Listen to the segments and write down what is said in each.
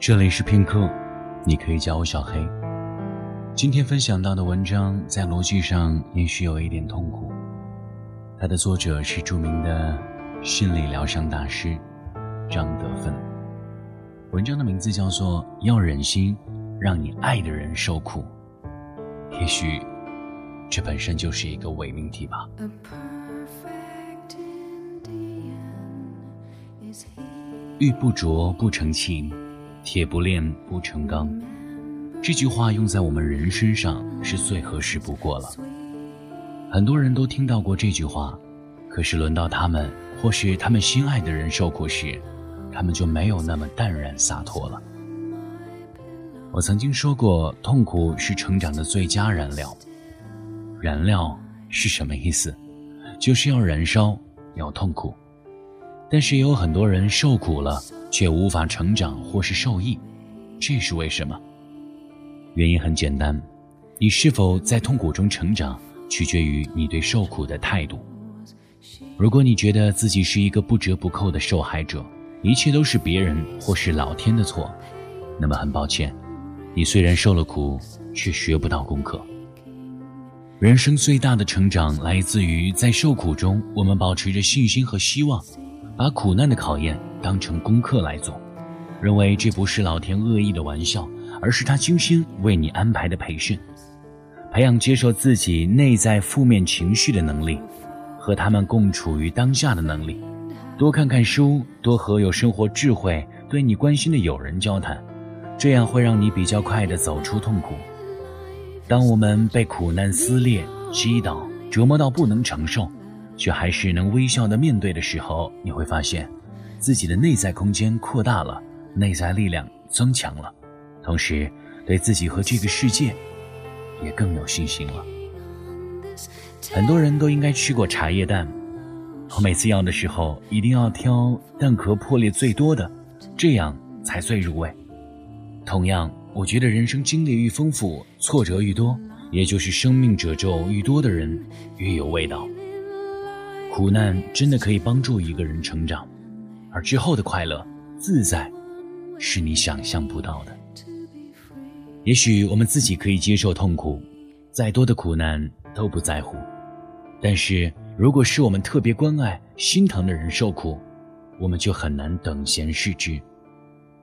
这里是片刻，你可以叫我小黑。今天分享到的文章在逻辑上也许有一点痛苦，它的作者是著名的心理疗伤大师张德芬。文章的名字叫做《要忍心让你爱的人受苦》，也许这本身就是一个伪命题吧。玉不琢不成器，铁不炼不成钢。这句话用在我们人身上是最合适不过了。很多人都听到过这句话，可是轮到他们或是他们心爱的人受苦时，他们就没有那么淡然洒脱了。我曾经说过，痛苦是成长的最佳燃料。燃料是什么意思？就是要燃烧，要痛苦。但是也有很多人受苦了，却无法成长或是受益，这是为什么？原因很简单，你是否在痛苦中成长，取决于你对受苦的态度。如果你觉得自己是一个不折不扣的受害者，一切都是别人或是老天的错，那么很抱歉，你虽然受了苦，却学不到功课。人生最大的成长来自于在受苦中，我们保持着信心和希望。把苦难的考验当成功课来做，认为这不是老天恶意的玩笑，而是他精心为你安排的培训，培养接受自己内在负面情绪的能力，和他们共处于当下的能力，多看看书，多和有生活智慧、对你关心的友人交谈，这样会让你比较快地走出痛苦。当我们被苦难撕裂、击倒、折磨到不能承受。却还是能微笑的面对的时候，你会发现，自己的内在空间扩大了，内在力量增强了，同时对自己和这个世界也更有信心了。很多人都应该吃过茶叶蛋，我每次要的时候一定要挑蛋壳破裂最多的，这样才最入味。同样，我觉得人生经历愈丰富，挫折愈多，也就是生命褶皱愈多的人越有味道。苦难真的可以帮助一个人成长，而之后的快乐、自在，是你想象不到的。也许我们自己可以接受痛苦，再多的苦难都不在乎。但是如果是我们特别关爱、心疼的人受苦，我们就很难等闲视之。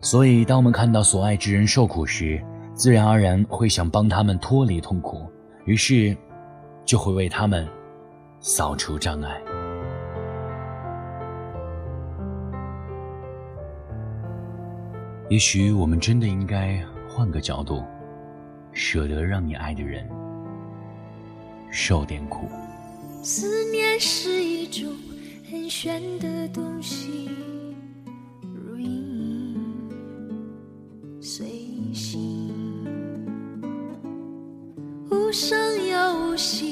所以，当我们看到所爱之人受苦时，自然而然会想帮他们脱离痛苦，于是就会为他们。扫除障碍。也许我们真的应该换个角度，舍得让你爱的人受点苦。思念是一种很玄的东西，如影随形，无声又无息。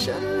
什么？